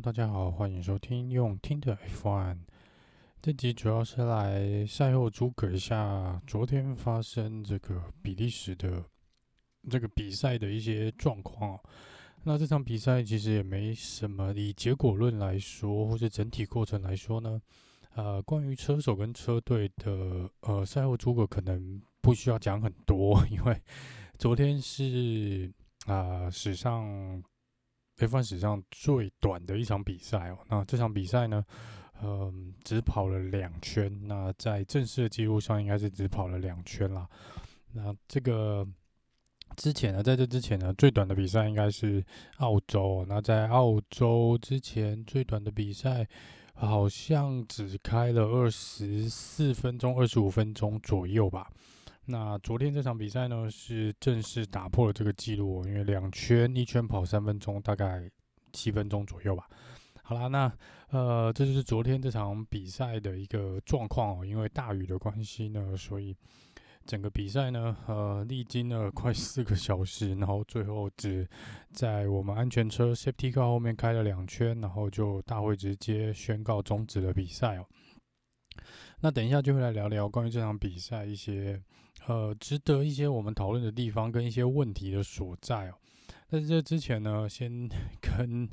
大家好，欢迎收听用听的 F1。这集主要是来赛后诸葛一下昨天发生这个比利时的这个比赛的一些状况。那这场比赛其实也没什么，以结果论来说，或者整体过程来说呢，呃，关于车手跟车队的呃赛后诸葛可能不需要讲很多，因为昨天是啊、史上。F1 史上最短的一场比赛哦，那这场比赛呢，嗯，只跑了两圈。那在正式的记录上，应该是只跑了两圈啦。那这个之前呢，在这之前呢，最短的比赛应该是澳洲。那在澳洲之前，最短的比赛好像只开了二十四分钟、二十五分钟左右吧。那昨天这场比赛呢，是正式打破了这个记录，因为两圈一圈跑三分钟，大概七分钟左右吧。好啦，那呃，这就是昨天这场比赛的一个状况哦。因为大雨的关系呢，所以整个比赛呢，呃，历经了快四个小时，然后最后只在我们安全车 Safety Car 后面开了两圈，然后就大会直接宣告终止了比赛哦。那等一下就会来聊聊关于这场比赛一些呃值得一些我们讨论的地方跟一些问题的所在哦。但是这之前呢，先 跟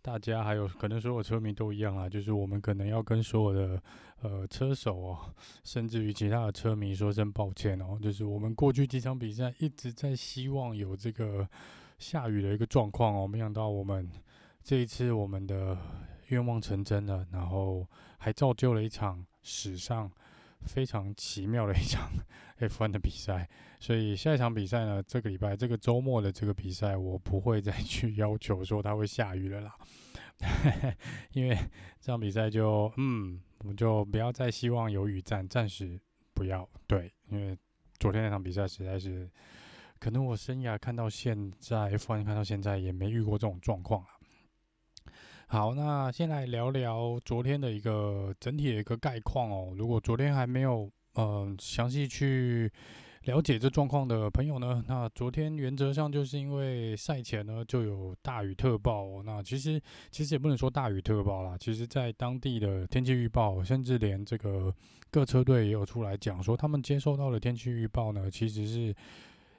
大家还有可能所有车迷都一样啊，就是我们可能要跟所有的呃车手哦，甚至于其他的车迷说声抱歉哦。就是我们过去几场比赛一直在希望有这个下雨的一个状况哦，没想到我们这一次我们的愿望成真了，然后还造就了一场。史上非常奇妙的一场 F1 的比赛，所以下一场比赛呢，这个礼拜这个周末的这个比赛，我不会再去要求说它会下雨了啦，因为这场比赛就嗯，我们就不要再希望有雨战，暂时不要。对，因为昨天那场比赛实在是，可能我生涯看到现在 F1 看到现在也没遇过这种状况啊。好，那先来聊聊昨天的一个整体的一个概况哦。如果昨天还没有嗯详细去了解这状况的朋友呢，那昨天原则上就是因为赛前呢就有大雨特报。那其实其实也不能说大雨特报啦，其实在当地的天气预报，甚至连这个各车队也有出来讲说，他们接收到的天气预报呢，其实是。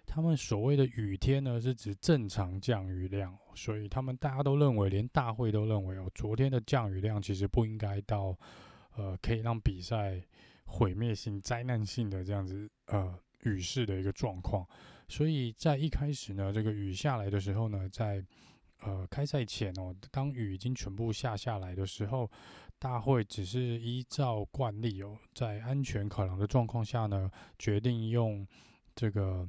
他们所谓的雨天呢，是指正常降雨量，所以他们大家都认为，连大会都认为哦，昨天的降雨量其实不应该到，呃，可以让比赛毁灭性、灾难性的这样子呃雨势的一个状况。所以在一开始呢，这个雨下来的时候呢，在呃开赛前哦，当雨已经全部下下来的时候，大会只是依照惯例哦，在安全考量的状况下呢，决定用这个。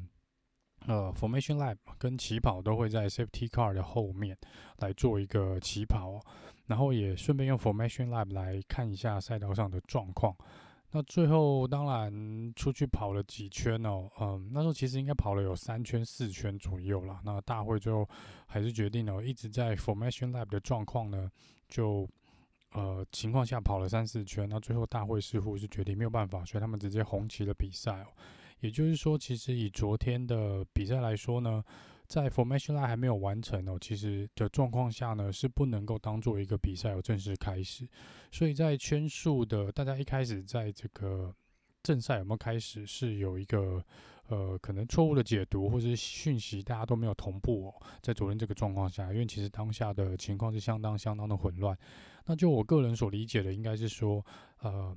呃，Formation Lab 跟起跑都会在 Safety Car 的后面来做一个起跑，然后也顺便用 Formation Lab 来看一下赛道上的状况。那最后当然出去跑了几圈哦，嗯，那时候其实应该跑了有三圈四圈左右啦。那大会最后还是决定哦，一直在 Formation Lab 的状况呢，就呃情况下跑了三四圈。那最后大会似乎是决定没有办法，所以他们直接红旗了比赛哦。也就是说，其实以昨天的比赛来说呢，在 Formation Lap 还没有完成哦，其实的状况下呢，是不能够当做一个比赛有正式开始。所以在圈数的大家一开始在这个正赛有没有开始，是有一个呃可能错误的解读或者是讯息，大家都没有同步哦。在昨天这个状况下，因为其实当下的情况是相当相当的混乱。那就我个人所理解的，应该是说，呃。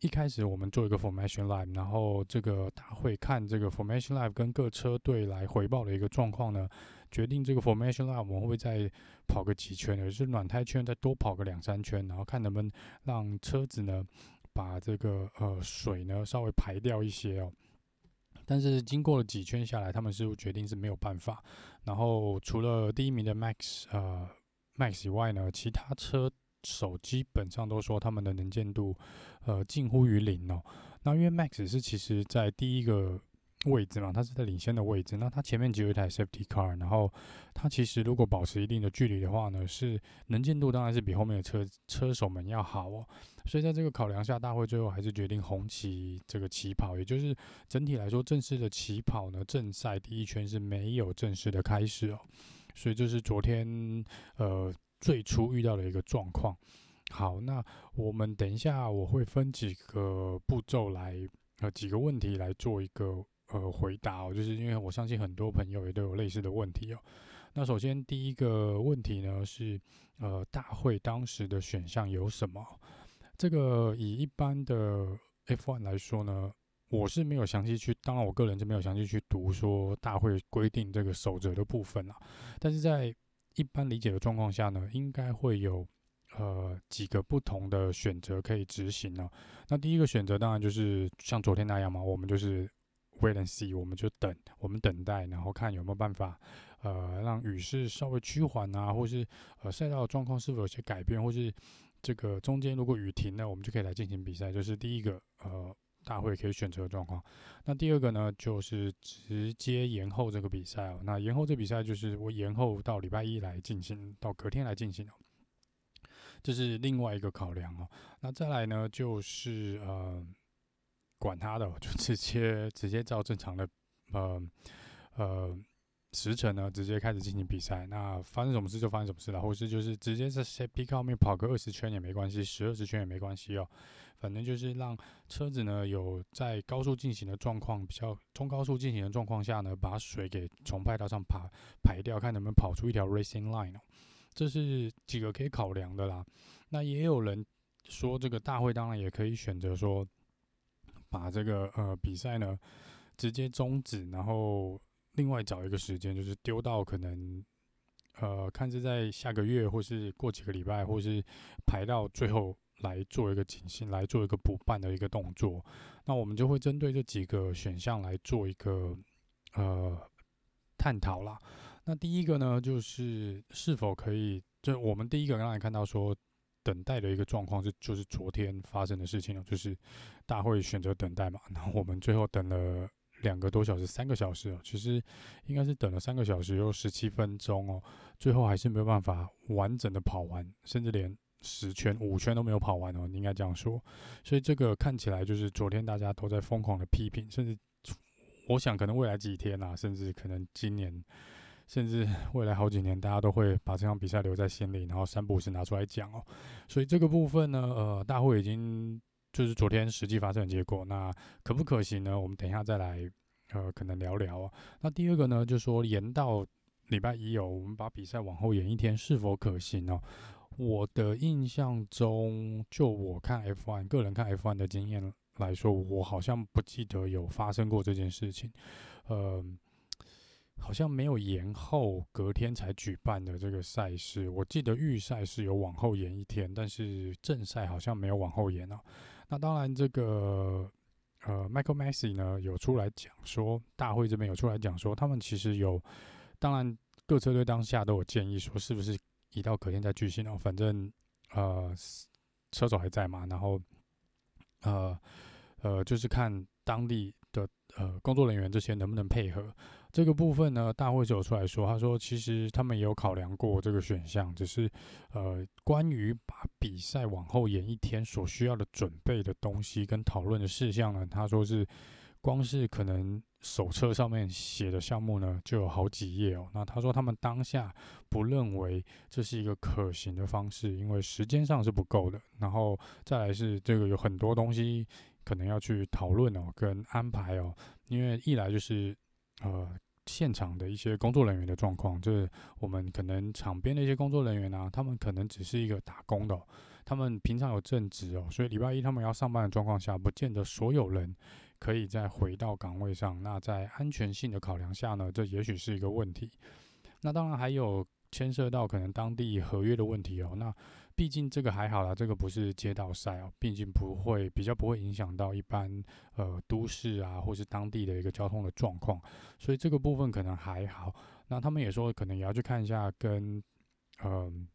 一开始我们做一个 Formation live，然后这个大会看这个 Formation live 跟各车队来回报的一个状况呢，决定这个 Formation live 我们会不会再跑个几圈，也就是暖胎圈再多跑个两三圈，然后看能不能让车子呢把这个呃水呢稍微排掉一些哦。但是经过了几圈下来，他们似乎决定是没有办法。然后除了第一名的 Max 呃 Max 以外呢，其他车。手基本上都说他们的能见度，呃，近乎于零哦。那因为 Max 是其实在第一个位置嘛，它是在领先的位置。那它前面只有一台 Safety Car，然后它其实如果保持一定的距离的话呢，是能见度当然是比后面的车车手们要好哦。所以在这个考量下，大会最后还是决定红旗这个起跑，也就是整体来说正式的起跑呢，正赛第一圈是没有正式的开始哦。所以这是昨天呃。最初遇到的一个状况。好，那我们等一下我会分几个步骤来呃几个问题来做一个呃回答哦，就是因为我相信很多朋友也都有类似的问题哦。那首先第一个问题呢是呃大会当时的选项有什么？这个以一般的 F1 来说呢，我是没有详细去，当然我个人就没有详细去读说大会规定这个守则的部分啦。但是在一般理解的状况下呢，应该会有呃几个不同的选择可以执行呢。那第一个选择当然就是像昨天那样嘛，我们就是 wait and see，我们就等，我们等待，然后看有没有办法呃让雨势稍微趋缓啊，或是呃赛道状况是否有些改变，或是这个中间如果雨停了，我们就可以来进行比赛。就是第一个呃大会可以选择的状况。那第二个呢，就是直接延后这个比赛哦。那延后这比赛就是我延后到礼拜一来进行，到隔天来进行哦。这是另外一个考量哦。那再来呢，就是呃，管他的，就直接直接照正常的呃呃时程呢，直接开始进行比赛。那发生什么事就发生什么事了，或是就是直接在 Safety Car 后面跑个二十圈也没关系，十二十圈也没关系哦。反正就是让车子呢有在高速进行的状况，比较中高速进行的状况下呢，把水给从赛道上排排掉，看能不能跑出一条 Racing Line 哦。这是几个可以考量的啦。那也有人说，这个大会当然也可以选择说，把这个呃比赛呢直接终止，然后另外找一个时间，就是丢到可能呃看是在下个月，或是过几个礼拜，或是排到最后来做一个进行，来做一个补办的一个动作。那我们就会针对这几个选项来做一个呃探讨啦。那第一个呢，就是是否可以，就我们第一个刚才看到说，等待的一个状况是，就是昨天发生的事情了，就是大会选择等待嘛，然后我们最后等了两个多小时，三个小时哦，其实应该是等了三个小时又十七分钟哦，最后还是没有办法完整的跑完，甚至连十圈、五圈都没有跑完哦，你应该这样说，所以这个看起来就是昨天大家都在疯狂的批评，甚至我想可能未来几天啊，甚至可能今年。甚至未来好几年，大家都会把这场比赛留在心里，然后三不五时拿出来讲哦。所以这个部分呢，呃，大会已经就是昨天实际发生的结果。那可不可行呢？我们等一下再来，呃，可能聊聊哦。那第二个呢，就是说延到礼拜一哦，我们把比赛往后延一天是否可行哦？我的印象中，就我看 F1 个人看 F1 的经验来说，我好像不记得有发生过这件事情，呃。好像没有延后，隔天才举办的这个赛事，我记得预赛是有往后延一天，但是正赛好像没有往后延哦。那当然，这个呃，Michael Masi 呢有出来讲说，大会这边有出来讲说，他们其实有，当然各车队当下都有建议说，是不是移到隔天再举行哦？反正呃，车手还在嘛，然后呃呃，就是看当地的呃工作人员这些能不能配合。这个部分呢，大会就有出来说，他说其实他们也有考量过这个选项，只是呃，关于把比赛往后延一天所需要的准备的东西跟讨论的事项呢，他说是光是可能手册上面写的项目呢就有好几页哦。那他说他们当下不认为这是一个可行的方式，因为时间上是不够的。然后再来是这个有很多东西可能要去讨论哦，跟安排哦，因为一来就是。呃，现场的一些工作人员的状况，就是我们可能场边的一些工作人员啊，他们可能只是一个打工的，他们平常有正职哦，所以礼拜一他们要上班的状况下，不见得所有人可以再回到岗位上。那在安全性的考量下呢，这也许是一个问题。那当然还有牵涉到可能当地合约的问题哦。那毕竟这个还好啦，这个不是街道赛哦，毕竟不会比较不会影响到一般呃都市啊或是当地的一个交通的状况，所以这个部分可能还好。那他们也说可能也要去看一下跟嗯。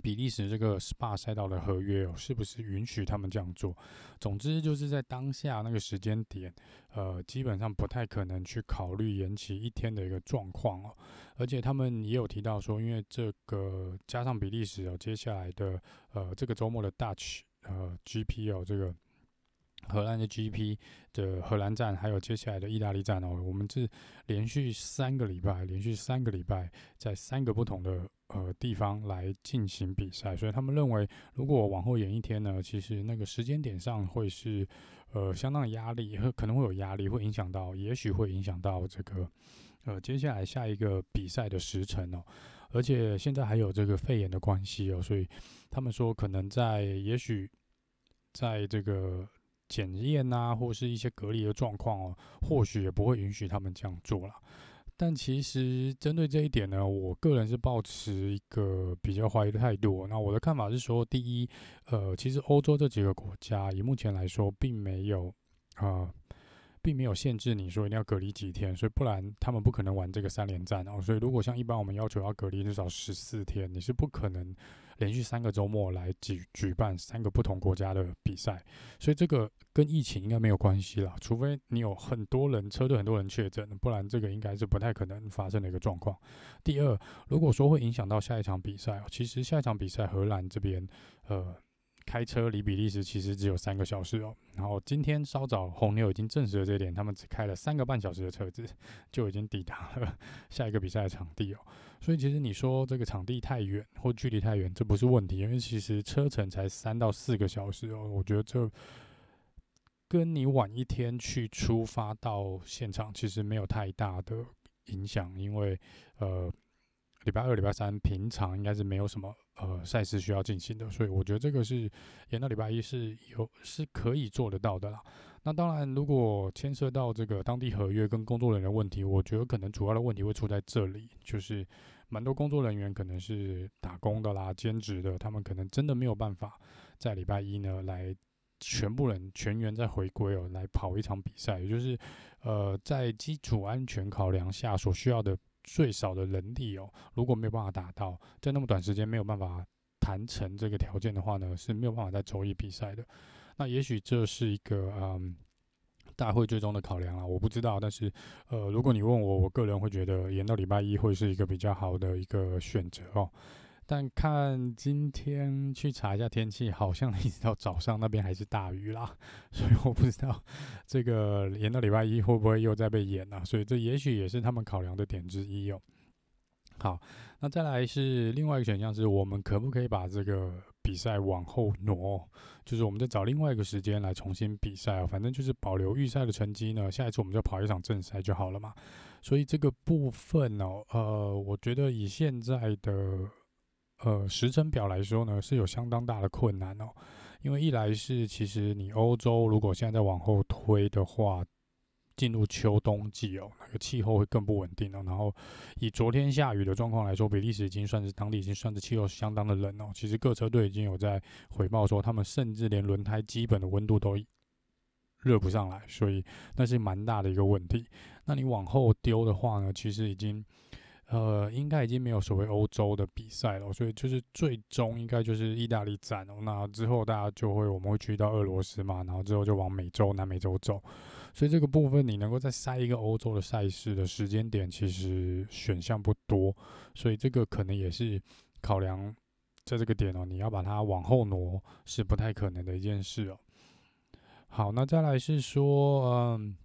比利时这个 SPA 赛道的合约哦，是不是允许他们这样做？总之就是在当下那个时间点，呃，基本上不太可能去考虑延期一天的一个状况哦。而且他们也有提到说，因为这个加上比利时哦，接下来的呃这个周末的 Dutch 呃 GP 哦，这个荷兰的 GP 的荷兰站，还有接下来的意大利站哦，我们是连续三个礼拜，连续三个礼拜在三个不同的。呃地方来进行比赛，所以他们认为如果往后延一天呢，其实那个时间点上会是呃相当的压力，会可能会有压力，会影响到，也许会影响到这个呃接下来下一个比赛的时程哦。而且现在还有这个肺炎的关系哦，所以他们说可能在也许在这个检验啊，或是一些隔离的状况哦，或许也不会允许他们这样做了。但其实针对这一点呢，我个人是抱持一个比较怀疑的态度。那我的看法是说，第一，呃，其实欧洲这几个国家以目前来说，并没有啊。并没有限制你说一定要隔离几天，所以不然他们不可能玩这个三连战哦。所以如果像一般我们要求要隔离至少十四天，你是不可能连续三个周末来举举办三个不同国家的比赛。所以这个跟疫情应该没有关系啦，除非你有很多人车队很多人确诊，不然这个应该是不太可能发生的一个状况。第二，如果说会影响到下一场比赛，其实下一场比赛荷兰这边呃。开车离比利时其实只有三个小时哦，然后今天稍早红牛已经证实了这点，他们只开了三个半小时的车子就已经抵达了下一个比赛的场地哦，所以其实你说这个场地太远或距离太远，这不是问题，因为其实车程才三到四个小时哦，我觉得这跟你晚一天去出发到现场其实没有太大的影响，因为呃。礼拜二、礼拜三平常应该是没有什么呃赛事需要进行的，所以我觉得这个是延到礼拜一是有是可以做得到的啦。那当然，如果牵涉到这个当地合约跟工作人员问题，我觉得可能主要的问题会出在这里，就是蛮多工作人员可能是打工的啦、兼职的，他们可能真的没有办法在礼拜一呢来全部人全员再回归哦，来跑一场比赛，也就是呃在基础安全考量下所需要的。最少的能力哦，如果没有办法达到，在那么短时间没有办法谈成这个条件的话呢，是没有办法在周一比赛的。那也许这是一个嗯大会最终的考量啊，我不知道。但是呃，如果你问我，我个人会觉得延到礼拜一会是一个比较好的一个选择哦。但看今天去查一下天气，好像一直到早上那边还是大雨啦，所以我不知道这个延到礼拜一会不会又再被延啊？所以这也许也是他们考量的点之一哦。好，那再来是另外一个选项，是我们可不可以把这个比赛往后挪？就是我们再找另外一个时间来重新比赛啊，反正就是保留预赛的成绩呢，下一次我们就跑一场正赛就好了嘛。所以这个部分哦，呃，我觉得以现在的。呃，时程表来说呢，是有相当大的困难哦。因为一来是，其实你欧洲如果现在再往后推的话，进入秋冬季哦，那个气候会更不稳定哦。然后以昨天下雨的状况来说，比利时已经算是当地已经算是气候相当的冷哦。其实各车队已经有在回报说，他们甚至连轮胎基本的温度都热不上来，所以那是蛮大的一个问题。那你往后丢的话呢，其实已经。呃，应该已经没有所谓欧洲的比赛了，所以就是最终应该就是意大利站哦。那之后大家就会，我们会去到俄罗斯嘛，然后之后就往美洲、南美洲走。所以这个部分你能够再塞一个欧洲的赛事的时间点，其实选项不多。所以这个可能也是考量在这个点哦，你要把它往后挪是不太可能的一件事哦。好，那再来是说，嗯。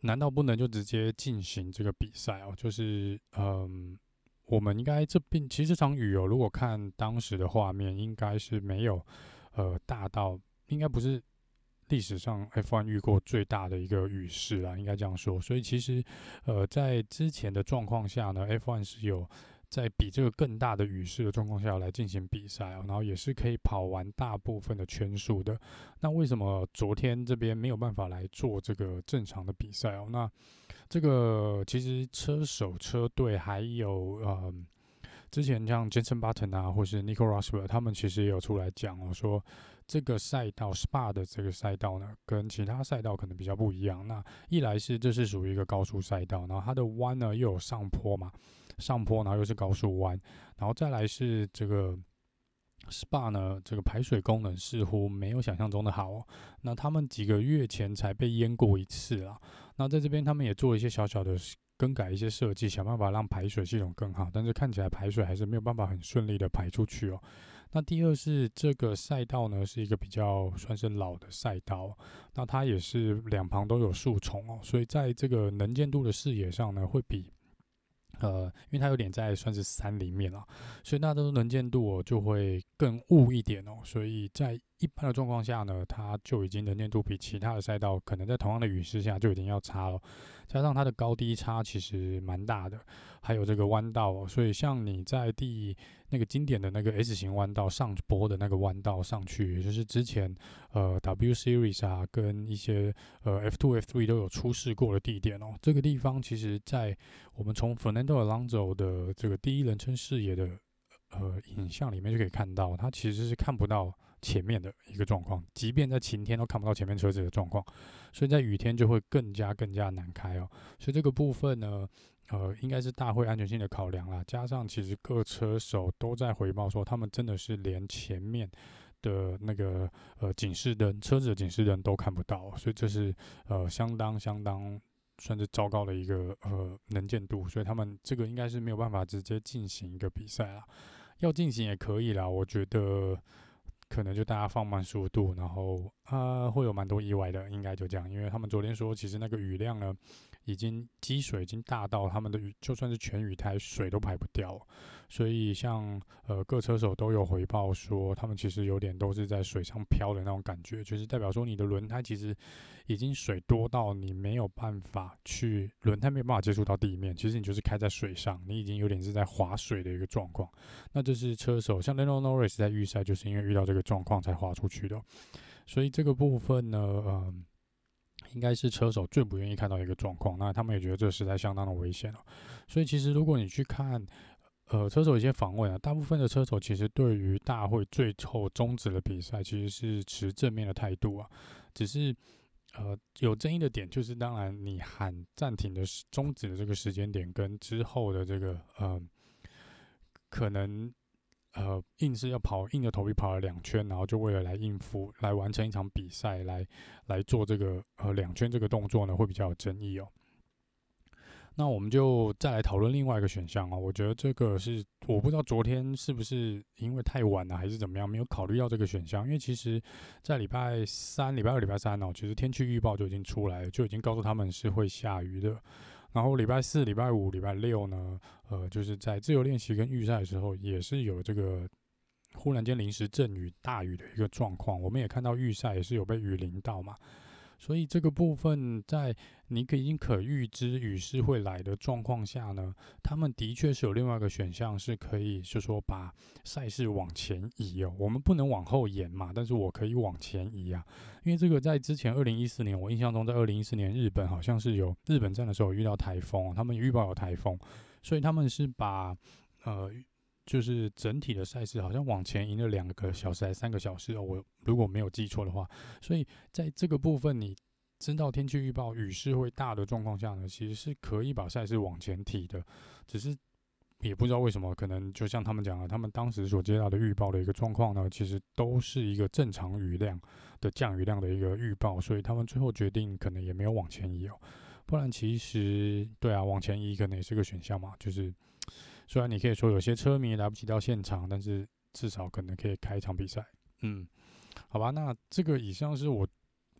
难道不能就直接进行这个比赛哦？就是，嗯，我们应该这边其实这场雨哦，如果看当时的画面，应该是没有，呃，大到应该不是历史上 F1 遇过最大的一个雨势啦，应该这样说。所以其实，呃，在之前的状况下呢，F1 是有。在比这个更大的雨势的状况下来进行比赛哦，然后也是可以跑完大部分的圈数的。那为什么昨天这边没有办法来做这个正常的比赛哦？那这个其实车手、车队还有呃，之前像 Jenson Button 啊，或是 Nico Rosberg，他们其实也有出来讲哦，说这个赛道 Spa 的这个赛道呢，跟其他赛道可能比较不一样。那一来是这是属于一个高速赛道，然后它的弯呢又有上坡嘛。上坡，然后又是高速弯，然后再来是这个 SPA 呢，这个排水功能似乎没有想象中的好。那他们几个月前才被淹过一次啊。那在这边他们也做了一些小小的更改，一些设计，想办法让排水系统更好。但是看起来排水还是没有办法很顺利的排出去哦。那第二是这个赛道呢，是一个比较算是老的赛道，那它也是两旁都有树丛哦，所以在这个能见度的视野上呢，会比。呃，因为它有点在算是山里面了，所以大多数能见度哦就会更雾一点哦，所以在一般的状况下呢，它就已经能见度比其他的赛道可能在同样的雨势下就已经要差了，加上它的高低差其实蛮大的，还有这个弯道哦，所以像你在第那个经典的那个 S 型弯道上坡的那个弯道上去，也就是之前呃 W Series 啊跟一些呃 F2 F3 都有出示过的地点哦，这个地方其实在我们从 Fernando Alonso 的这个第一人称视野的呃影像里面就可以看到，它其实是看不到前面的一个状况，即便在晴天都看不到前面车子的状况，所以在雨天就会更加更加难开哦，所以这个部分呢。呃，应该是大会安全性的考量啦，加上其实各车手都在回报说，他们真的是连前面的那个呃警示灯，车子的警示灯都看不到，所以这是呃相当相当算是糟糕的一个呃能见度，所以他们这个应该是没有办法直接进行一个比赛啦，要进行也可以啦，我觉得可能就大家放慢速度，然后啊、会有蛮多意外的，应该就这样，因为他们昨天说其实那个雨量呢。已经积水已经大到他们的雨，就算是全雨胎水都排不掉，所以像呃各车手都有回报说，他们其实有点都是在水上漂的那种感觉，就是代表说你的轮胎其实已经水多到你没有办法去轮胎没有办法接触到地面，其实你就是开在水上，你已经有点是在划水的一个状况。那这是车手像 Lando Norris 在预赛就是因为遇到这个状况才滑出去的，所以这个部分呢，嗯、应该是车手最不愿意看到一个状况，那他们也觉得这实在相当的危险了。所以其实如果你去看，呃，车手一些访问啊，大部分的车手其实对于大会最后终止的比赛其实是持正面的态度啊。只是呃有争议的点就是，当然你喊暂停的时终止的这个时间点跟之后的这个呃可能。呃，硬是要跑，硬着头皮跑了两圈，然后就为了来应付，来完成一场比赛，来来做这个呃两圈这个动作呢，会比较有争议哦。那我们就再来讨论另外一个选项哦。我觉得这个是我不知道昨天是不是因为太晚了，还是怎么样，没有考虑到这个选项。因为其实，在礼拜三、礼拜二、礼拜三哦，其实天气预报就已经出来了，就已经告诉他们是会下雨的。然后礼拜四、礼拜五、礼拜六呢，呃，就是在自由练习跟预赛的时候，也是有这个忽然间临时阵雨、大雨的一个状况。我们也看到预赛也是有被雨淋到嘛。所以这个部分，在你可已经可预知雨势会来的状况下呢，他们的确是有另外一个选项，是可以就是说把赛事往前移哦。我们不能往后延嘛，但是我可以往前移啊。因为这个在之前二零一四年，我印象中在二零一四年日本好像是有日本站的时候遇到台风，他们预报有台风，所以他们是把呃。就是整体的赛事好像往前移了两个小时还三个小时哦，我如果没有记错的话，所以在这个部分你知道天气预报雨势会大的状况下呢，其实是可以把赛事往前提的，只是也不知道为什么，可能就像他们讲的，他们当时所接到的预报的一个状况呢，其实都是一个正常雨量的降雨量的一个预报，所以他们最后决定可能也没有往前移哦，不然其实对啊，往前移可能也是个选项嘛，就是。虽然你可以说有些车迷来不及到现场，但是至少可能可以开一场比赛。嗯，好吧，那这个以上是我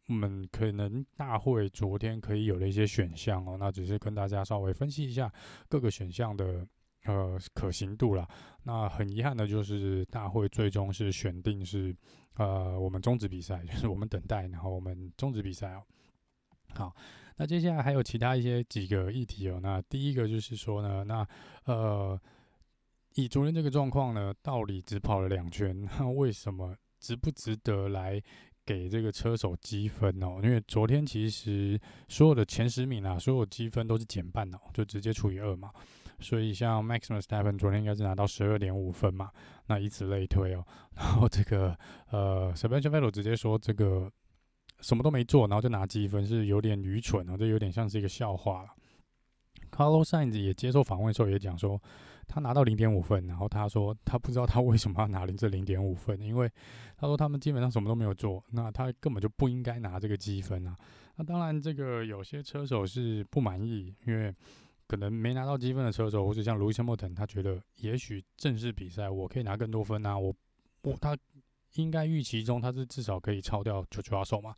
们可能大会昨天可以有的一些选项哦。那只是跟大家稍微分析一下各个选项的呃可行度啦。那很遗憾的就是大会最终是选定是呃我们终止比赛，就是我们等待，然后我们终止比赛哦。好。那接下来还有其他一些几个议题哦。那第一个就是说呢，那呃，以昨天这个状况呢，到底只跑了两圈，那为什么值不值得来给这个车手积分哦？因为昨天其实所有的前十名啊，所有积分都是减半哦，就直接除以二嘛。所以像 Max Verstappen 昨天应该是拿到十二点五分嘛。那以此类推哦，然后这个呃，Sebastian Vettel 直接说这个。什么都没做，然后就拿积分，是有点愚蠢啊，这有点像是一个笑话了。Carlos Sainz 也接受访问的时候也讲说，他拿到零点五分，然后他说他不知道他为什么要拿这零点五分，因为他说他们基本上什么都没有做，那他根本就不应该拿这个积分啊。那当然，这个有些车手是不满意，因为可能没拿到积分的车手，或者像 Lewis Hamilton，他觉得也许正式比赛我可以拿更多分啊，我我他。应该预期中，他是至少可以超掉 George Russell 嘛？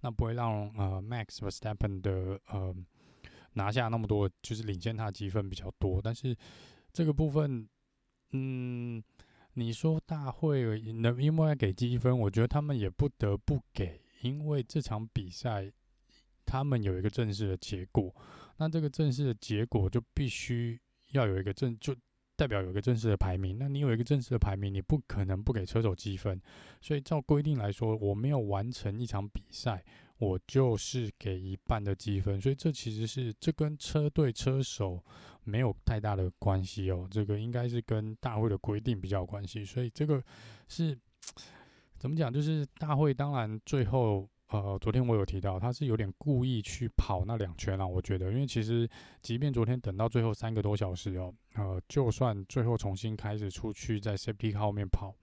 那不会让呃 Max 或 Stappen 的呃拿下那么多，就是领先他的积分比较多。但是这个部分，嗯，你说大会能因为要给积分？我觉得他们也不得不给，因为这场比赛他们有一个正式的结果。那这个正式的结果就必须要有一个正就。代表有一个正式的排名，那你有一个正式的排名，你不可能不给车手积分。所以照规定来说，我没有完成一场比赛，我就是给一半的积分。所以这其实是这跟车队车手没有太大的关系哦，这个应该是跟大会的规定比较有关系。所以这个是怎么讲？就是大会当然最后。呃，昨天我有提到，他是有点故意去跑那两圈啊。我觉得，因为其实即便昨天等到最后三个多小时哦，呃，就算最后重新开始出去在 Safety Car 后面跑，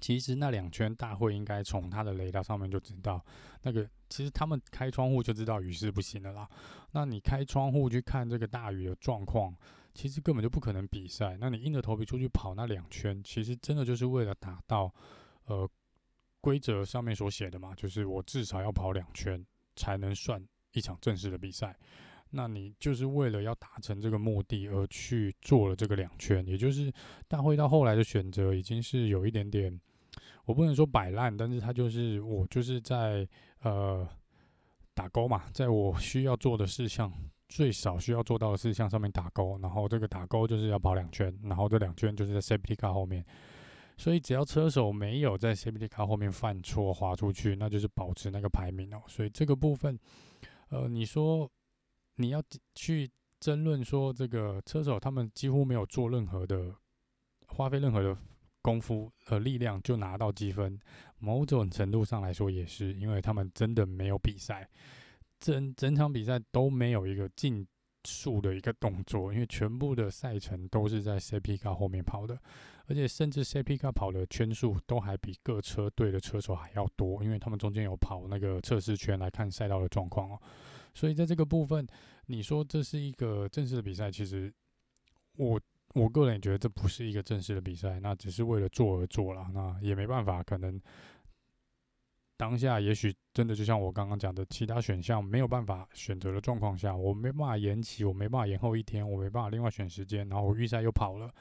其实那两圈大会应该从他的雷达上面就知道，那个其实他们开窗户就知道雨是不行的啦。那你开窗户去看这个大雨的状况，其实根本就不可能比赛。那你硬着头皮出去跑那两圈，其实真的就是为了达到呃。规则上面所写的嘛，就是我至少要跑两圈才能算一场正式的比赛。那你就是为了要达成这个目的而去做了这个两圈，也就是大会到后来的选择已经是有一点点，我不能说摆烂，但是他就是我就是在呃打勾嘛，在我需要做的事项最少需要做到的事项上面打勾，然后这个打勾就是要跑两圈，然后这两圈就是在 Safety Car 后面。所以只要车手没有在 Safety Car 后面犯错滑出去，那就是保持那个排名哦。所以这个部分，呃，你说你要去争论说这个车手他们几乎没有做任何的花费任何的功夫和力量就拿到积分，某种程度上来说也是因为他们真的没有比赛，整整场比赛都没有一个竞速的一个动作，因为全部的赛程都是在 Car 后面跑的。而且甚至 Safety Car 跑的圈数都还比各车队的车手还要多，因为他们中间有跑那个测试圈来看赛道的状况哦。所以在这个部分，你说这是一个正式的比赛，其实我我个人也觉得这不是一个正式的比赛，那只是为了做而做了，那也没办法，可能当下也许真的就像我刚刚讲的，其他选项没有办法选择的状况下，我没办法延期，我没办法延后一天，我没办法另外选时间，然后我预赛又跑了。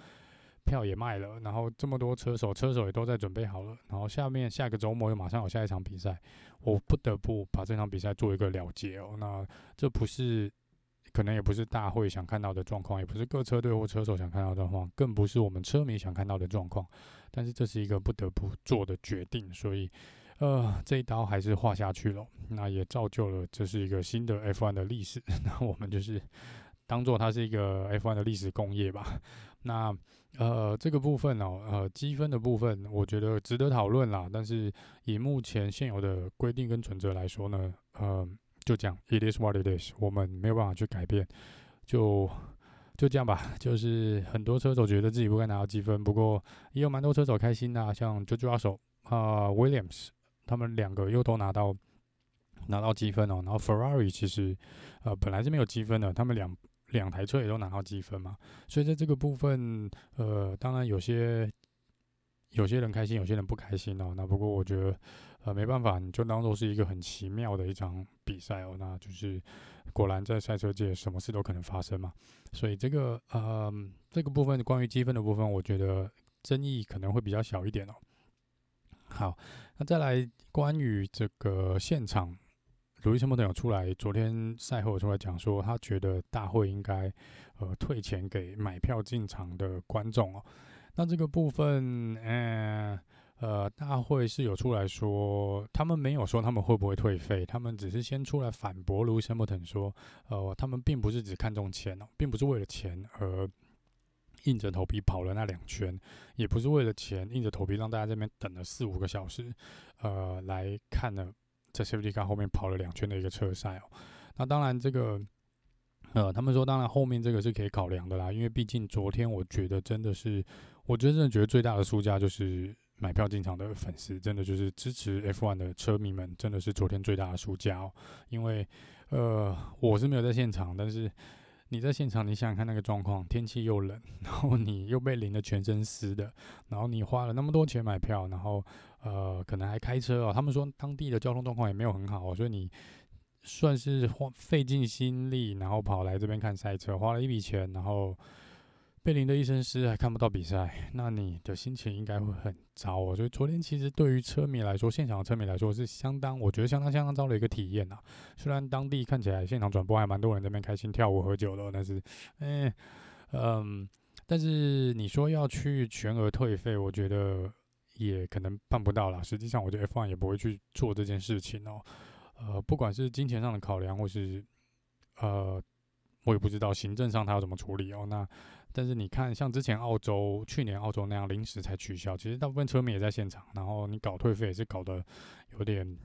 票也卖了，然后这么多车手，车手也都在准备好了，然后下面下个周末又马上有下一场比赛，我不得不把这场比赛做一个了结哦。那这不是，可能也不是大会想看到的状况，也不是各车队或车手想看到的状况，更不是我们车迷想看到的状况。但是这是一个不得不做的决定，所以呃，这一刀还是画下去了。那也造就了这是一个新的 F1 的历史，那我们就是当做它是一个 F1 的历史工业吧。那呃，这个部分哦，呃，积分的部分，我觉得值得讨论啦。但是以目前现有的规定跟准则来说呢，呃，就讲 it is what it is，我们没有办法去改变，就就这样吧。就是很多车手觉得自己不该拿到积分，不过也有蛮多车手开心呐，像 George Russell 啊，Williams，他们两个又都拿到拿到积分哦。然后 Ferrari 其实呃本来是没有积分的，他们两。两台车也都拿到积分嘛，所以在这个部分，呃，当然有些有些人开心，有些人不开心哦。那不过我觉得，呃，没办法，你就当做是一个很奇妙的一场比赛哦。那就是果然在赛车界，什么事都可能发生嘛。所以这个，呃，这个部分关于积分的部分，我觉得争议可能会比较小一点哦。好，那再来关于这个现场。路易斯·汉密尔顿有出来，昨天赛后有出来讲说，他觉得大会应该呃退钱给买票进场的观众哦。那这个部分，嗯呃，大会是有出来说，他们没有说他们会不会退费，他们只是先出来反驳路易斯·汉密尔顿说，呃，他们并不是只看重钱哦，并不是为了钱而硬着头皮跑了那两圈，也不是为了钱硬着头皮让大家这边等了四五个小时，呃，来看了。在 Safety Car 后面跑了两圈的一个车赛哦，那当然这个，呃，他们说当然后面这个是可以考量的啦，因为毕竟昨天我觉得真的是，我真正觉得最大的输家就是买票进场的粉丝，真的就是支持 F1 的车迷们，真的是昨天最大的输家哦，因为呃我是没有在现场，但是。你在现场，你想想看那个状况，天气又冷，然后你又被淋得全身湿的，然后你花了那么多钱买票，然后呃，可能还开车哦。他们说当地的交通状况也没有很好哦，所以你算是花费尽心力，然后跑来这边看赛车，花了一笔钱，然后贝林的一身湿，还看不到比赛，那你的心情应该会很糟哦。所以昨天其实对于车迷来说，现场的车迷来说是相当，我觉得相当相当糟的一个体验呐。虽然当地看起来现场转播还蛮多人在那边开心跳舞喝酒的，但是，嗯嗯，但是你说要去全额退费，我觉得也可能办不到啦。实际上，我觉得 F1 也不会去做这件事情哦。呃，不管是金钱上的考量，或是呃，我也不知道行政上他要怎么处理哦。那但是你看，像之前澳洲去年澳洲那样临时才取消，其实大部分车迷也在现场，然后你搞退费也是搞得有点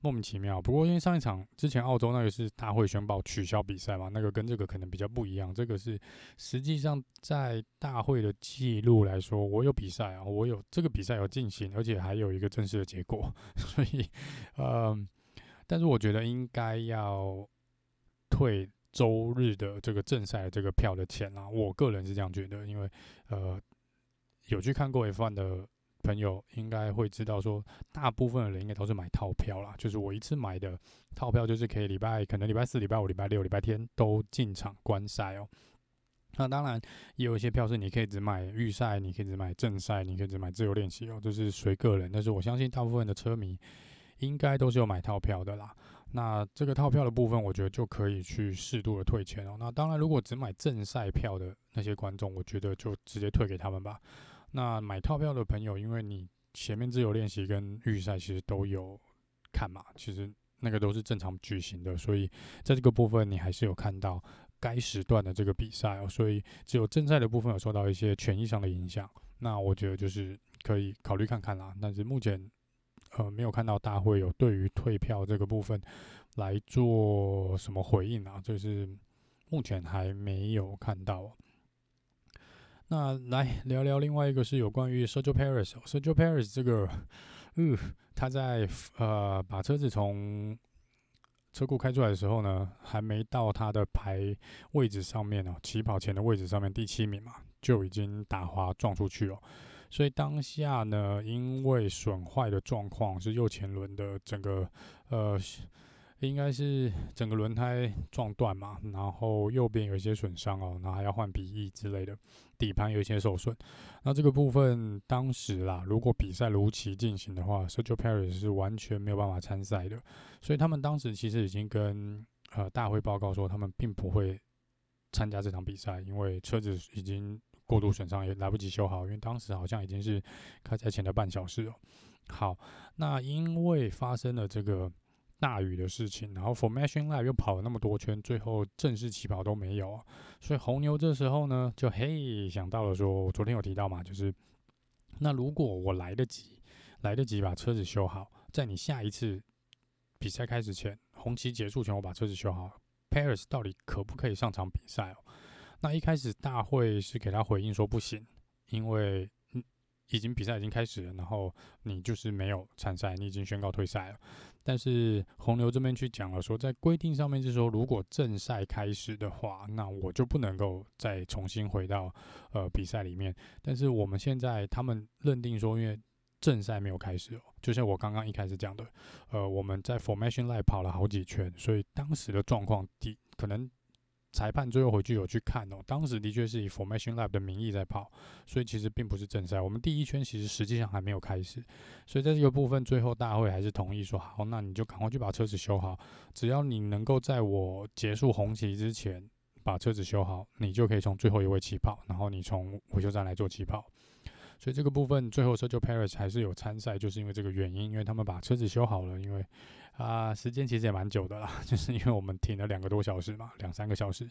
莫名其妙。不过因为上一场之前澳洲那个是大会宣布取消比赛嘛，那个跟这个可能比较不一样。这个是实际上在大会的记录来说，我有比赛啊，我有这个比赛有进行，而且还有一个正式的结果，所以呃。但是我觉得应该要退周日的这个正赛这个票的钱啊，我个人是这样觉得，因为呃有去看过 F1 的朋友应该会知道说，大部分的人应该都是买套票啦，就是我一次买的套票就是可以礼拜可能礼拜四、礼拜五、礼拜六、礼拜天都进场观赛哦。那当然也有一些票是你可以只买预赛，你可以只买正赛，你可以只买自由练习哦，就是随个人。但是我相信大部分的车迷。应该都是有买套票的啦。那这个套票的部分，我觉得就可以去适度的退钱哦。那当然，如果只买正赛票的那些观众，我觉得就直接退给他们吧。那买套票的朋友，因为你前面自由练习跟预赛其实都有看嘛，其实那个都是正常举行的，所以在这个部分你还是有看到该时段的这个比赛哦。所以只有正赛的部分有受到一些权益上的影响，那我觉得就是可以考虑看看啦。但是目前。呃，没有看到大会有对于退票这个部分来做什么回应啊，就是目前还没有看到。那来聊聊另外一个是有关于 Sergio Perez，Sergio Perez 这个，嗯，他在呃把车子从车库开出来的时候呢，还没到他的排位置上面哦，起跑前的位置上面第七名嘛，就已经打滑撞出去了。所以当下呢，因为损坏的状况是右前轮的整个呃，应该是整个轮胎撞断嘛，然后右边有一些损伤哦，然后还要换皮翼之类的，底盘有一些受损。那这个部分当时啦，如果比赛如期进行的话，Sergio Perez 是完全没有办法参赛的。所以他们当时其实已经跟呃大会报告说，他们并不会参加这场比赛，因为车子已经。过度损伤也来不及修好，因为当时好像已经是开赛前的半小时了。好，那因为发生了这个大雨的事情，然后 Formation Live 又跑了那么多圈，最后正式起跑都没有，所以红牛这时候呢，就嘿想到了说，我昨天有提到嘛，就是那如果我来得及，来得及把车子修好，在你下一次比赛开始前，红旗结束前，我把车子修好，Perez 到底可不可以上场比赛哦？那一开始大会是给他回应说不行，因为嗯已经比赛已经开始了，然后你就是没有参赛，你已经宣告退赛了。但是红牛这边去讲了说，在规定上面是说，如果正赛开始的话，那我就不能够再重新回到呃比赛里面。但是我们现在他们认定说，因为正赛没有开始哦，就像我刚刚一开始讲的，呃，我们在 Formation Line 跑了好几圈，所以当时的状况的可能。裁判最后回去有去看哦，当时的确是以 Formation Lab 的名义在跑，所以其实并不是正赛。我们第一圈其实实际上还没有开始，所以在这个部分最后大会还是同意说好，那你就赶快去把车子修好，只要你能够在我结束红旗之前把车子修好，你就可以从最后一位起跑，然后你从维修站来做起跑。所以这个部分最后 Sergio Perez 还是有参赛，就是因为这个原因，因为他们把车子修好了，因为。啊，时间其实也蛮久的啦，就是因为我们停了两个多小时嘛，两三个小时，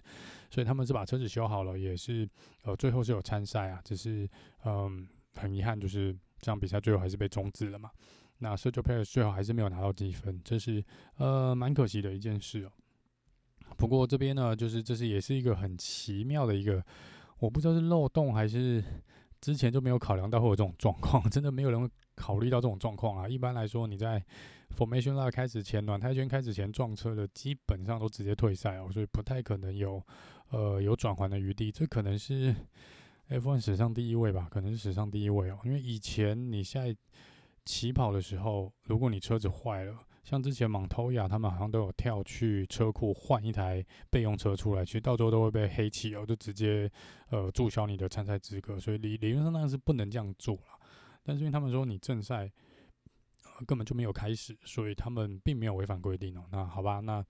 所以他们是把车子修好了，也是呃最后是有参赛啊，只是嗯很遗憾，就是这场比赛最后还是被终止了嘛。那 Sergio Perez 最后还是没有拿到积分，这是呃蛮可惜的一件事哦。不过这边呢，就是这是也是一个很奇妙的一个，我不知道是漏洞还是之前就没有考量到会有这种状况，真的没有人会考虑到这种状况啊。一般来说你在 Formation Lap 开始前，暖胎圈开始前撞车的，基本上都直接退赛哦，所以不太可能有呃有转圜的余地。这可能是 F1 史上第一位吧，可能是史上第一位哦。因为以前你在起跑的时候，如果你车子坏了，像之前蒙托亚他们好像都有跳去车库换一台备用车出来，其实到时候都会被黑起哦，就直接呃注销你的参赛资格。所以理理论上当然是不能这样做了，但是因为他们说你正赛、呃、根本就没有开始，所以他们并没有违反规定哦。那好吧，那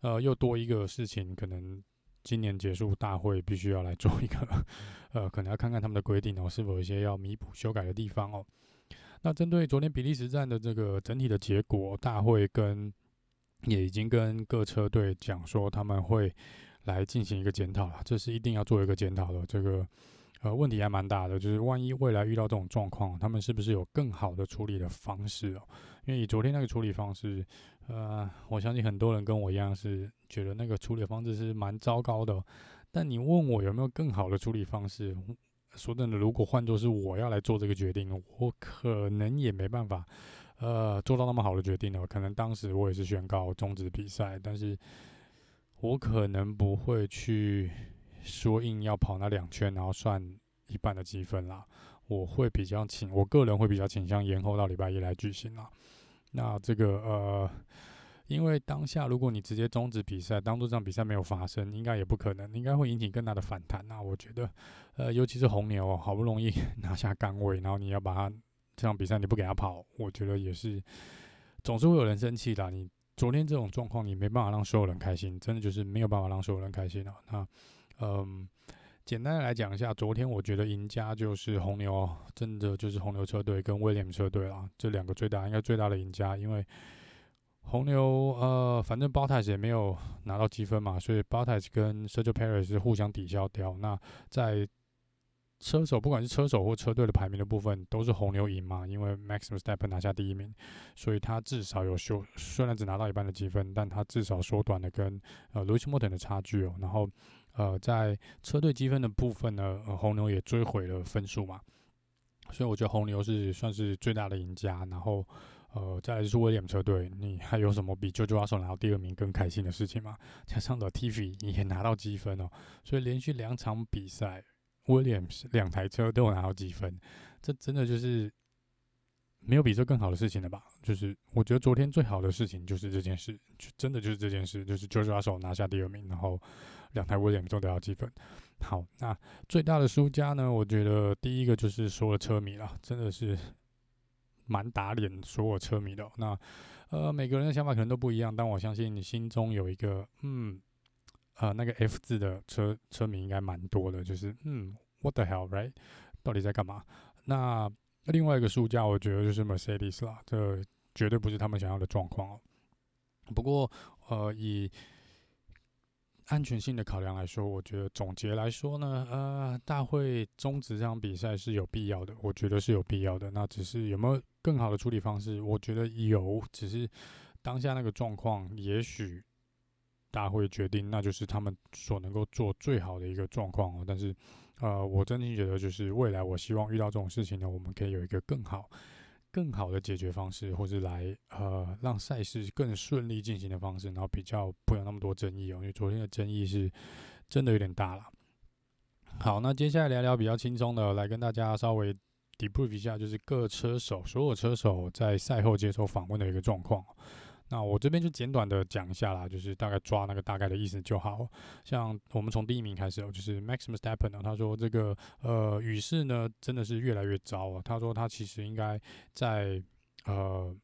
呃又多一个事情，可能今年结束大会必须要来做一个 呃，可能要看看他们的规定哦，是否有一些要弥补修改的地方哦。那针对昨天比利时站的这个整体的结果，大会跟也已经跟各车队讲说他们会来进行一个检讨了，这是一定要做一个检讨的。这个呃问题还蛮大的，就是万一未来遇到这种状况，他们是不是有更好的处理的方式哦？因为以昨天那个处理方式，呃，我相信很多人跟我一样是觉得那个处理方式是蛮糟糕的。但你问我有没有更好的处理方式？说真的，如果换作是我要来做这个决定，我可能也没办法，呃，做到那么好的决定了。可能当时我也是宣告终止比赛，但是我可能不会去说硬要跑那两圈，然后算一半的积分啦。我会比较倾，我个人会比较倾向延后到礼拜一来举行啦。那这个呃。因为当下，如果你直接终止比赛，当做这场比赛没有发生，应该也不可能，应该会引起更大的反弹。那我觉得，呃，尤其是红牛，好不容易 拿下杆位，然后你要把他这场比赛你不给他跑，我觉得也是总是会有人生气的。你昨天这种状况，你没办法让所有人开心，真的就是没有办法让所有人开心了。那，嗯，简单的来讲一下，昨天我觉得赢家就是红牛，真的就是红牛车队跟威廉车队啦，这两个最大应该最大的赢家，因为。红牛呃，反正 Bottas 也没有拿到积分嘛，所以 Bottas 跟 Sergio Perez 是互相抵消掉。那在车手，不管是车手或车队的排名的部分，都是红牛赢嘛，因为 Max Verstappen 拿下第一名，所以他至少有修，虽然只拿到一半的积分，但他至少缩短了跟呃 Lewis Hamilton 的差距哦。然后呃，在车队积分的部分呢，呃，红牛也追回了分数嘛，所以我觉得红牛是算是最大的赢家。然后。呃，再来就是威廉姆车队，你还有什么比 George Russell 拿到第二名更开心的事情吗？加上的 Latifi 也拿到积分哦，所以连续两场比赛，Williams 两台车都有拿到积分，这真的就是没有比这更好的事情了吧？就是我觉得昨天最好的事情就是这件事，就真的就是这件事，就是 George Russell 拿下第二名，然后两台 Williams 都得到积分。好，那最大的输家呢？我觉得第一个就是说了车迷了，真的是。蛮打脸所有车迷的，那呃每个人的想法可能都不一样，但我相信你心中有一个嗯呃那个 F 字的车车迷应该蛮多的，就是嗯 What the hell right？到底在干嘛？那另外一个输家，我觉得就是 Mercedes 啦，这绝对不是他们想要的状况哦。不过呃以安全性的考量来说，我觉得总结来说呢，呃，大会终止这场比赛是有必要的，我觉得是有必要的。那只是有没有更好的处理方式？我觉得有，只是当下那个状况，也许大会决定，那就是他们所能够做最好的一个状况哦。但是，呃，我真心觉得，就是未来我希望遇到这种事情呢，我们可以有一个更好。更好的解决方式，或是来呃让赛事更顺利进行的方式，然后比较不有那么多争议哦。因为昨天的争议是真的有点大了。好，那接下来聊聊比较轻松的，来跟大家稍微 debrief 一下，就是各车手所有车手在赛后接受访问的一个状况。那我这边就简短的讲一下啦，就是大概抓那个大概的意思就好。像我们从第一名开始哦，就是 Max Verstappen 呢，他说这个呃雨势呢真的是越来越糟啊。他说他其实应该在呃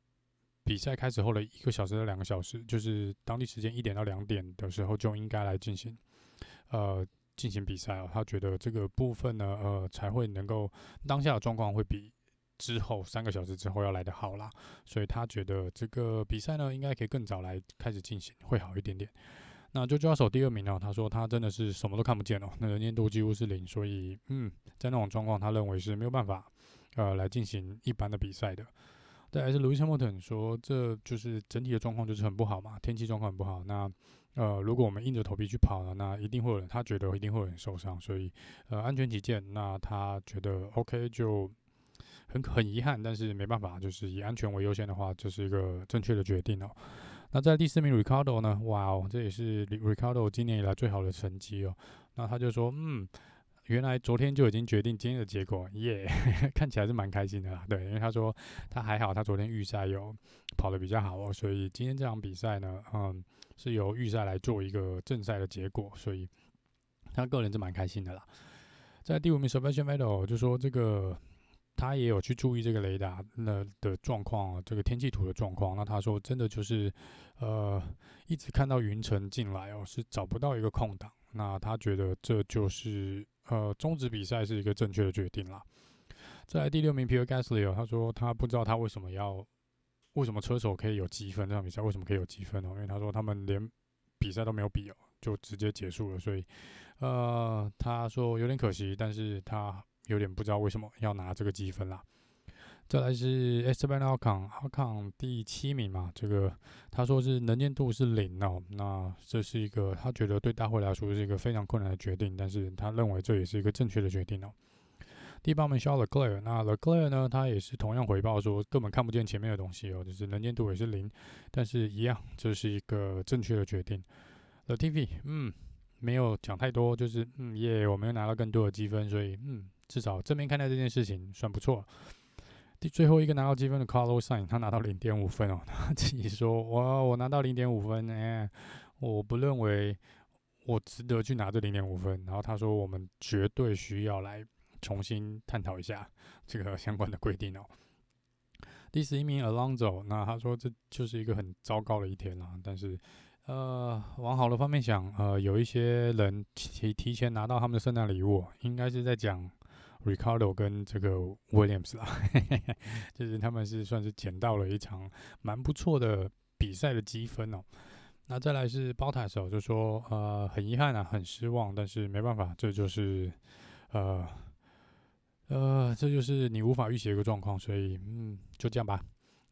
比赛开始后的一个小时到两个小时，就是当地时间一点到两点的时候就应该来进行呃进行比赛哦。他觉得这个部分呢呃才会能够当下的状况会比。之后三个小时之后要来得好啦，所以他觉得这个比赛呢应该可以更早来开始进行，会好一点点。那就抓手第二名呢，他说他真的是什么都看不见哦，那能见度几乎是零，所以嗯，在那种状况，他认为是没有办法呃来进行一般的比赛的。再来是 Lewis Hamilton 说，这就是整体的状况就是很不好嘛，天气状况很不好。那呃，如果我们硬着头皮去跑呢，那一定会有人，他觉得一定会有人受伤，所以呃安全起见，那他觉得 OK 就。很很遗憾，但是没办法，就是以安全为优先的话，这是一个正确的决定哦。那在第四名 Ricardo 呢？哇哦，这也是 Ricardo 今年以来最好的成绩哦。那他就说，嗯，原来昨天就已经决定今天的结果，耶、看起来是蛮开心的啦。对，因为他说他还好，他昨天预赛有跑得比较好哦，所以今天这场比赛呢，嗯，是由预赛来做一个正赛的结果，所以他个人是蛮开心的啦。在第五名 Sebastian Vettel 就说这个。他也有去注意这个雷达那的状况，这个天气图的状况。那他说，真的就是，呃，一直看到云层进来哦，是找不到一个空档。那他觉得这就是，呃，终止比赛是一个正确的决定啦。在第六名，Pierre Gasly 哦，他说他不知道他为什么要，为什么车手可以有积分这场比赛为什么可以有积分哦？因为他说他们连比赛都没有比哦，就直接结束了。所以，呃，他说有点可惜，但是他。有点不知道为什么要拿这个积分啦。再来是 Esteban Ocon，Ocon 第七名嘛，这个他说是能见度是零哦，那这是一个他觉得对大会来说是一个非常困难的决定，但是他认为这也是一个正确的决定哦。第八名 Charles Leclerc，那 Lecler 呢，他也是同样回报说根本看不见前面的东西哦，就是能见度也是零，但是一样这是一个正确的决定。Latifi，嗯，没有讲太多，就是嗯耶我没有拿到更多的积分，所以嗯。至少正面看待这件事情算不错。第最后一个拿到积分的 Carlos Sain，他拿到零点五分哦。他自己说：“我我拿到零点五分，哎，我不认为我值得去拿这零点五分。”然后他说：“我们绝对需要来重新探讨一下这个相关的规定哦。”第十一名 Alonso，那他说这就是一个很糟糕的一天啦。但是，呃，往好的方面想，呃，有一些人提提前拿到他们的圣诞礼物，应该是在讲。Ricardo 跟这个 Williams 啦，就是他们是算是捡到了一场蛮不错的比赛的积分哦。那再来是 b o t a s 就说呃很遗憾啊，很失望，但是没办法，这就是呃呃这就是你无法预期的一个状况，所以嗯就这样吧。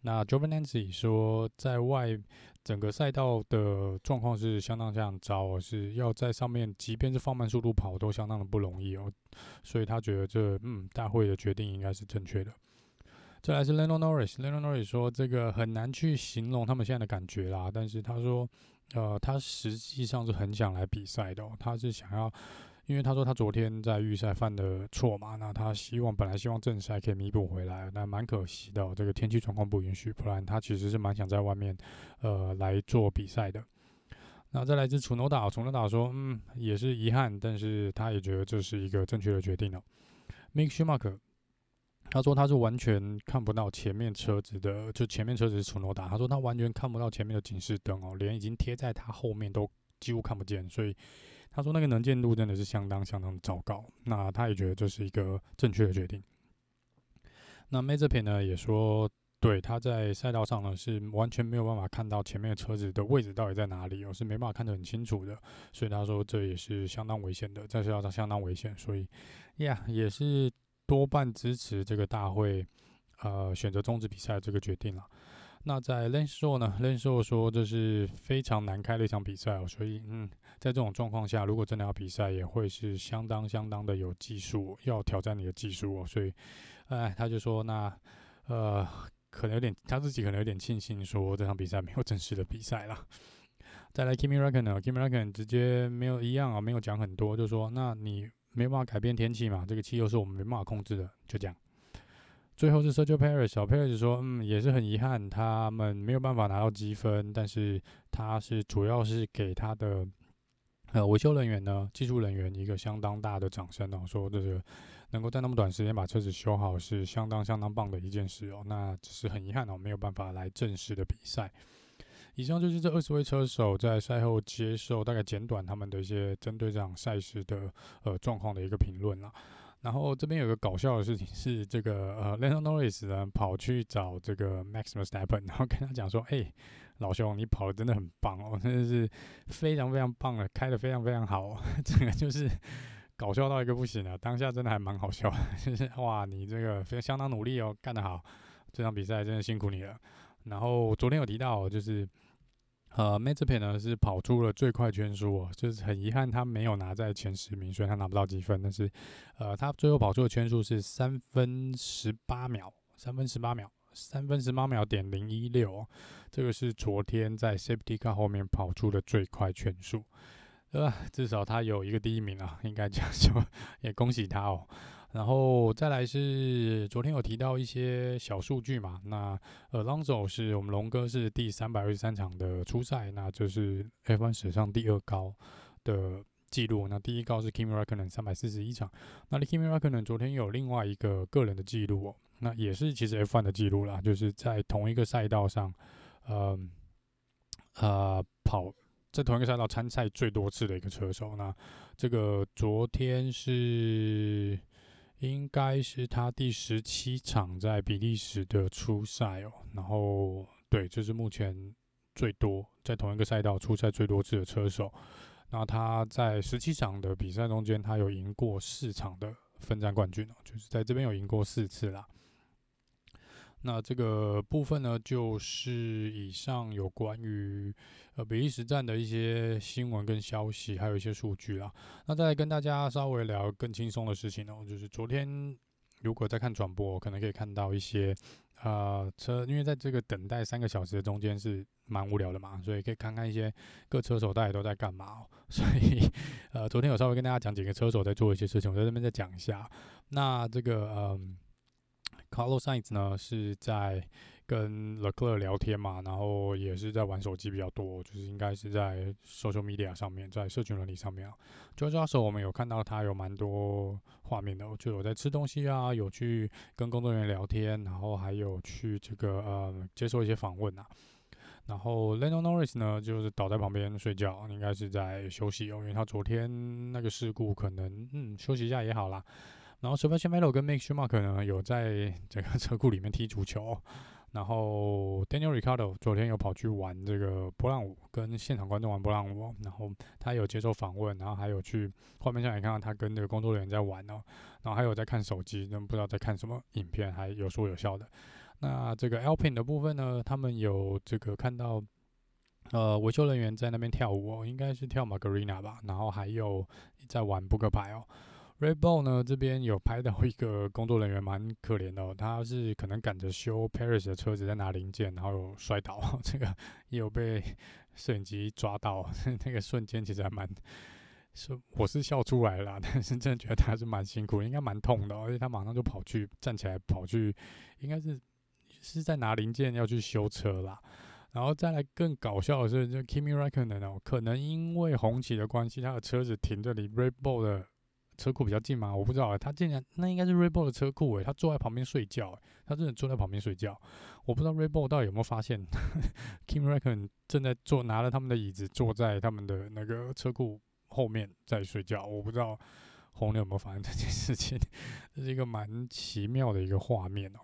那 Giovinazzi 说在外。整个赛道的状况是相当相当糟，是要在上面，即便是放慢速度跑，都相当的不容易哦。所以他觉得这嗯大会的决定应该是正确的。再来是 Lando Norris，Lando Norris 说这个很难去形容他们现在的感觉啦，但是他说呃他实际上是很想来比赛的哦，他是想要。因为他说他昨天在预赛犯的错嘛，那他希望本来希望正赛可以弥补回来，但蛮可惜的，这个天气状况不允许，不然他其实是蛮想在外面呃来做比赛的。那再来自楚诺达，楚诺达说，嗯，也是遗憾，但是他也觉得这是一个正确的决定哦。Mick Schumacher，他说他是完全看不到前面车子的，就前面车子是楚诺达，他说他完全看不到前面的警示灯哦，连已经贴在他后面都几乎看不见，所以。他说那个能见度真的是相当相当糟糕，那他也觉得这是一个正确的决定。那 Mazepin 呢也说，对，他在赛道上呢是完全没有办法看到前面的车子的位置到底在哪里，我是没办法看得很清楚的，所以他说这也是相当危险的，在赛道上相当危险，所以呀也是多半支持这个大会呃选择终止比赛这个决定了。那在 Lance Stroll 呢？Lance Stroll 说这是非常难开的一场比赛哦，所以嗯。在这种状况下，如果真的要比赛，也会是相当相当的有技术，要挑战你的技术哦。所以，哎，他就说，那呃，可能有点他自己可能有点庆幸，说这场比赛没有正式的比赛了。再来，Kimi Räikkönen，Kimi Räikkönen 直接没有一样啊，没有讲很多，就说，那你没办法改变天气嘛，这个气候是我们没办法控制的，就这样。最后是 Sergio Perez，小 Perez 说，嗯，也是很遗憾，他们没有办法拿到积分，但是他是主要是给他的。呃，维修人员呢，技术人员一个相当大的掌声哦，说这个能够在那么短时间把车子修好是相当相当棒的一件事哦。那只是很遗憾哦，没有办法来正式的比赛。以上就是这二十位车手在赛后接受大概简短他们的一些针对这场赛事的呃状况的一个评论了。然后这边有个搞笑的事情是，这个呃 l e n d o Norris 呢跑去找这个 Max Verstappen，然后跟他讲说，哎。老兄，你跑的真的很棒哦，真的是非常非常棒的，开的非常非常好，这个就是搞笑到一个不行了。当下真的还蛮好笑，就是哇，你这个非常相当努力哦，干得好，这场比赛真的辛苦你了。然后昨天有提到，就是呃，Mazepin 呢是跑出了最快圈数哦，就是很遗憾他没有拿在前十名，所以他拿不到积分。但是呃，他最后跑出的圈数是三分十八秒，三分十八秒。三分十八秒点零一六，这个是昨天在 Safety Car 后面跑出的最快圈数。对吧？至少他有一个第一名啊，应该这样说，也恭喜他哦。然后再来是昨天有提到一些小数据嘛，那 Alonso 是我们龙哥是第三百二十三场的出赛，那就是 F1 史上第二高的记录。那第一高是 Kimi Räikkönen 三百四十一场，那 Kimi Räikkönen 昨天有另外一个个人的记录哦，那也是其实 F1 的记录啦，就是在同一个赛道上，嗯，呃，跑在同一个赛道参赛最多次的一个车手。那这个昨天是。应该是他第十七场在比利时的初赛哦，然后对，这是目前最多在同一个赛道初赛最多次的车手。那他在十七场的比赛中间，他有赢过四场的分站冠军哦，就是在这边有赢过四次啦。那这个部分呢，就是以上有关于呃比利时站的一些新闻跟消息，还有一些数据啦。那再来跟大家稍微聊更轻松的事情哦，就是昨天如果在看转播，可能可以看到一些呃车，因为在这个等待三个小时的中间是蛮无聊的嘛，所以可以看看一些各车手到底都在干嘛。所以呃，昨天有稍微跟大家讲几个车手在做一些事情，我在这边再讲一下。那这个嗯。Carlos Sainz 呢是在跟 Leclerc 聊天嘛，然后也是在玩手机比较多，就是应该是在 social media 上面，在社群伦理上面啊。George Russell 我们有看到他有蛮多画面的，就有在吃东西啊，有去跟工作人员聊天，然后还有去这个呃接受一些访问啊。然后 Lando Norris 呢就是倒在旁边睡觉，应该是在休息哦，因为他昨天那个事故可能嗯休息一下也好啦。然后 Sebastian Vettel 跟 Mick Schumacher 呢有在这个车库里面踢足球，然后 Daniel Ricardo 昨天有跑去玩这个波浪舞，跟现场观众玩波浪舞，然后他有接受访问，然后还有去画面上也看到他跟这个工作人员在玩哦，然后还有在看手机，但不知道在看什么影片，还有说有笑的。那这个 Alpine 的部分呢，他们有这个看到呃维修人员在那边跳舞哦，应该是跳 Margarina 吧，然后还有在玩扑克牌哦。Red Bull 呢，这边有拍到一个工作人员蛮可怜的哦，他是可能赶着修 Paris 的车子在拿零件，然后有摔倒，这个也有被 摄影机抓到，那个瞬间其实还蛮，是我是笑出来了，但是真的觉得他是蛮辛苦，应该蛮痛的，而且他马上就跑去站起来跑去，应该是是在拿零件要去修车啦，然后再来更搞笑的是，就 Kimi r e c k o n e n 哦，可能因为红旗的关系，他的车子停这里 Red Bull 的。车库比较近吗？我不知道、欸。他竟然那应该是 Rebel 的车库诶、他坐在旁边睡觉、欸，他真的坐在旁边睡觉。我不知道 Rebel 到底有没有发现，Kim Reckon 正在坐，拿了他们的椅子坐在他们的那个车库后面在睡觉。我不知道红牛有没有发现 这件事情，这是一个蛮奇妙的一个画面哦、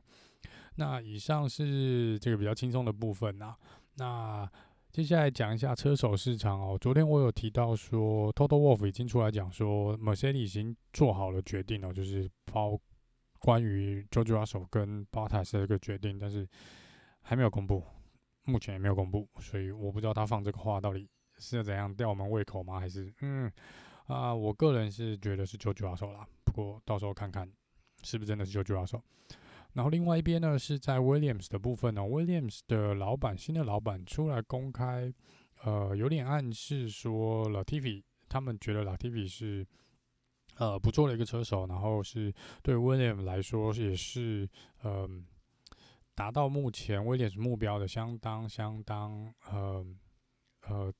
那以上是这个比较轻松的部分啊，那。接下来讲一下车手市场哦。昨天我有提到说，Total Wolf 已经出来讲说，Mercedes 已经做好了决定了，就是包关于 j o j o 手跟 Bottas 这个决定，但是还没有公布，目前也没有公布，所以我不知道他放这个话到底是要怎样吊我们胃口吗？还是嗯啊，我个人是觉得是 George Russell 啦，不过到时候看看是不是真的是 j o j o 手。然后另外一边呢，是在 Williams 的部分呢，Williams 的老板，新的老板出来公开，呃，有点暗示说，Latifi 他们觉得 Latifi 是呃不错的一个车手，然后是对 Williams 来说也是呃达到目前 Williams 目标的相当相当呃呃。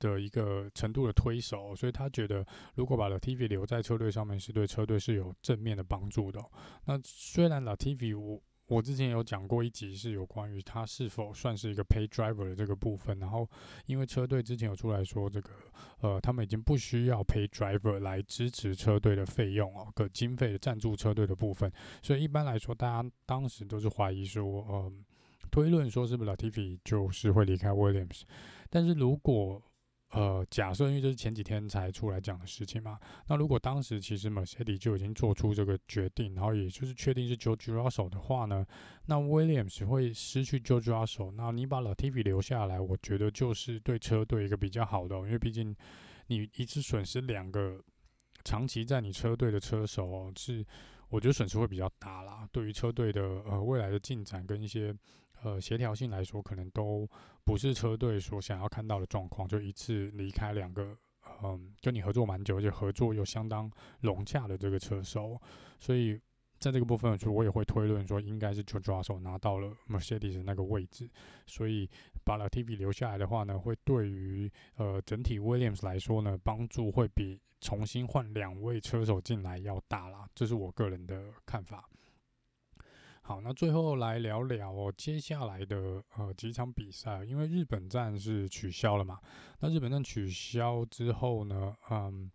的一个程度的推手，所以他觉得如果把 Latifi 留在车队上面，是对车队是有正面的帮助的。那虽然 Latifi 我我之前有讲过一集是有关于他是否算是一个 pay driver 的这个部分，然后因为车队之前有出来说这个呃他们已经不需要 pay driver 来支持车队的费用哦，个经费赞助车队的部分，所以一般来说大家当时都是怀疑说呃推论说是不是 Latifi 就是会离开 Williams，但是如果呃，假设因为这是前几天才出来讲的事情嘛，那如果当时其实 Mercedes 就已经做出这个决定，然后也就是确定是 George Russell 的话呢，那 Williams 会失去 George Russell，那你把 Latifi 留下来，我觉得就是对车队一个比较好的，因为毕竟你一次损失两个长期在你车队的车手哦，是我觉得损失会比较大啦，对于车队的呃未来的进展跟一些。呃，协调性来说，可能都不是车队所想要看到的状况，就一次离开两个嗯跟你合作蛮久，而且合作又相当融洽的这个车手，所以在这个部分，就我也会推论说，应该是 George Russell 拿到了 Mercedes 那个位置，所以把 Latifi 留下来的话呢，会对于呃整体 Williams 来说呢，帮助会比重新换两位车手进来要大啦，这是我个人的看法。好，那最后来聊聊哦，接下来的呃几场比赛，因为日本站是取消了嘛。那日本站取消之后呢，嗯，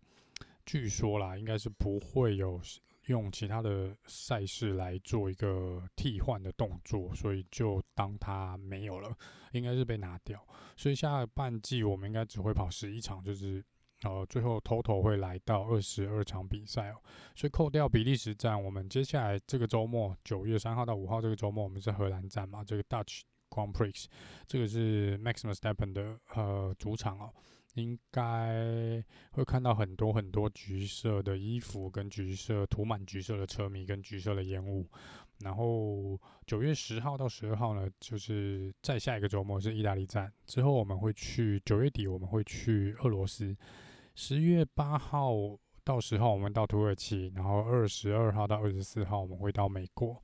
据说啦，应该是不会有用其他的赛事来做一个替换的动作，所以就当它没有了，应该是被拿掉。所以下半季我们应该只会跑十一场，就是。呃，最后 total 会来到二十二场比赛哦，所以扣掉比利时站，我们接下来这个周末九月三号到五号这个周末，我们是荷兰站嘛，这个 Dutch Grand Prix，这个是 Max Verstappen 的呃主场哦，应该会看到很多很多橘色的衣服跟橘色涂满橘色的车迷跟橘色的烟雾，然后九月十号到十二号呢，就是再下一个周末是意大利站，之后我们会去九月底我们会去俄罗斯。十月八号到十号，我们到土耳其，然后二十二号到二十四号，我们会到美国。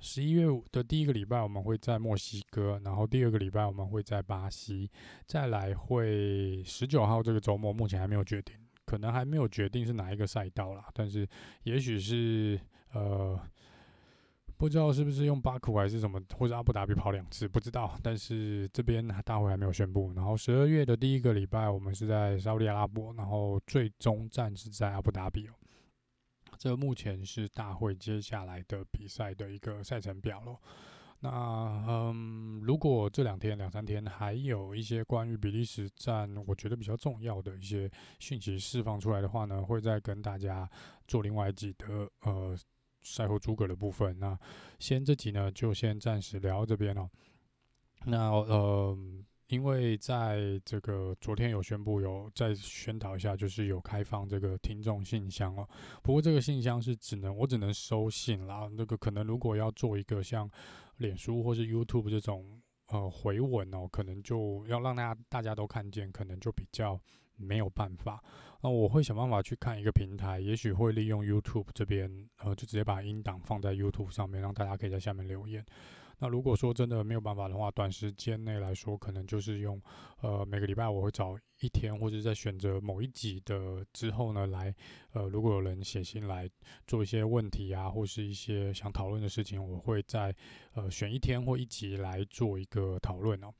十一月的第一个礼拜，我们会在墨西哥，然后第二个礼拜，我们会在巴西。再来会十九号这个周末，目前还没有决定，可能还没有决定是哪一个赛道啦，但是也许是呃。不知道是不是用巴库还是什么，或者阿布达比跑两次，不知道。但是这边大会还没有宣布。然后十二月的第一个礼拜，我们是在沙乌地阿拉伯，然后最终站是在阿布达比哦。这目前是大会接下来的比赛的一个赛程表咯。那嗯，如果这两天两三天还有一些关于比利时站，我觉得比较重要的一些讯息释放出来的话呢，会再跟大家做另外一集的呃。赛后诸葛的部分，那先这集呢就先暂时聊到这边哦。那呃，因为在这个昨天有宣布有再宣导一下，就是有开放这个听众信箱哦。不过这个信箱是只能我只能收信啦，那个可能如果要做一个像脸书或是 YouTube 这种呃回文哦，可能就要让大家大家都看见，可能就比较。没有办法，那我会想办法去看一个平台，也许会利用 YouTube 这边，呃，就直接把音档放在 YouTube 上面，让大家可以在下面留言。那如果说真的没有办法的话，短时间内来说，可能就是用，呃，每个礼拜我会找一天，或者在选择某一集的之后呢，来，呃，如果有人写信来做一些问题啊，或是一些想讨论的事情，我会在，呃，选一天或一集来做一个讨论哦。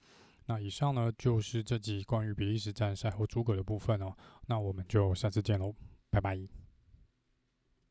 那以上呢，就是这集关于比利时站赛后诸葛的部分哦。那我们就下次见喽，拜拜。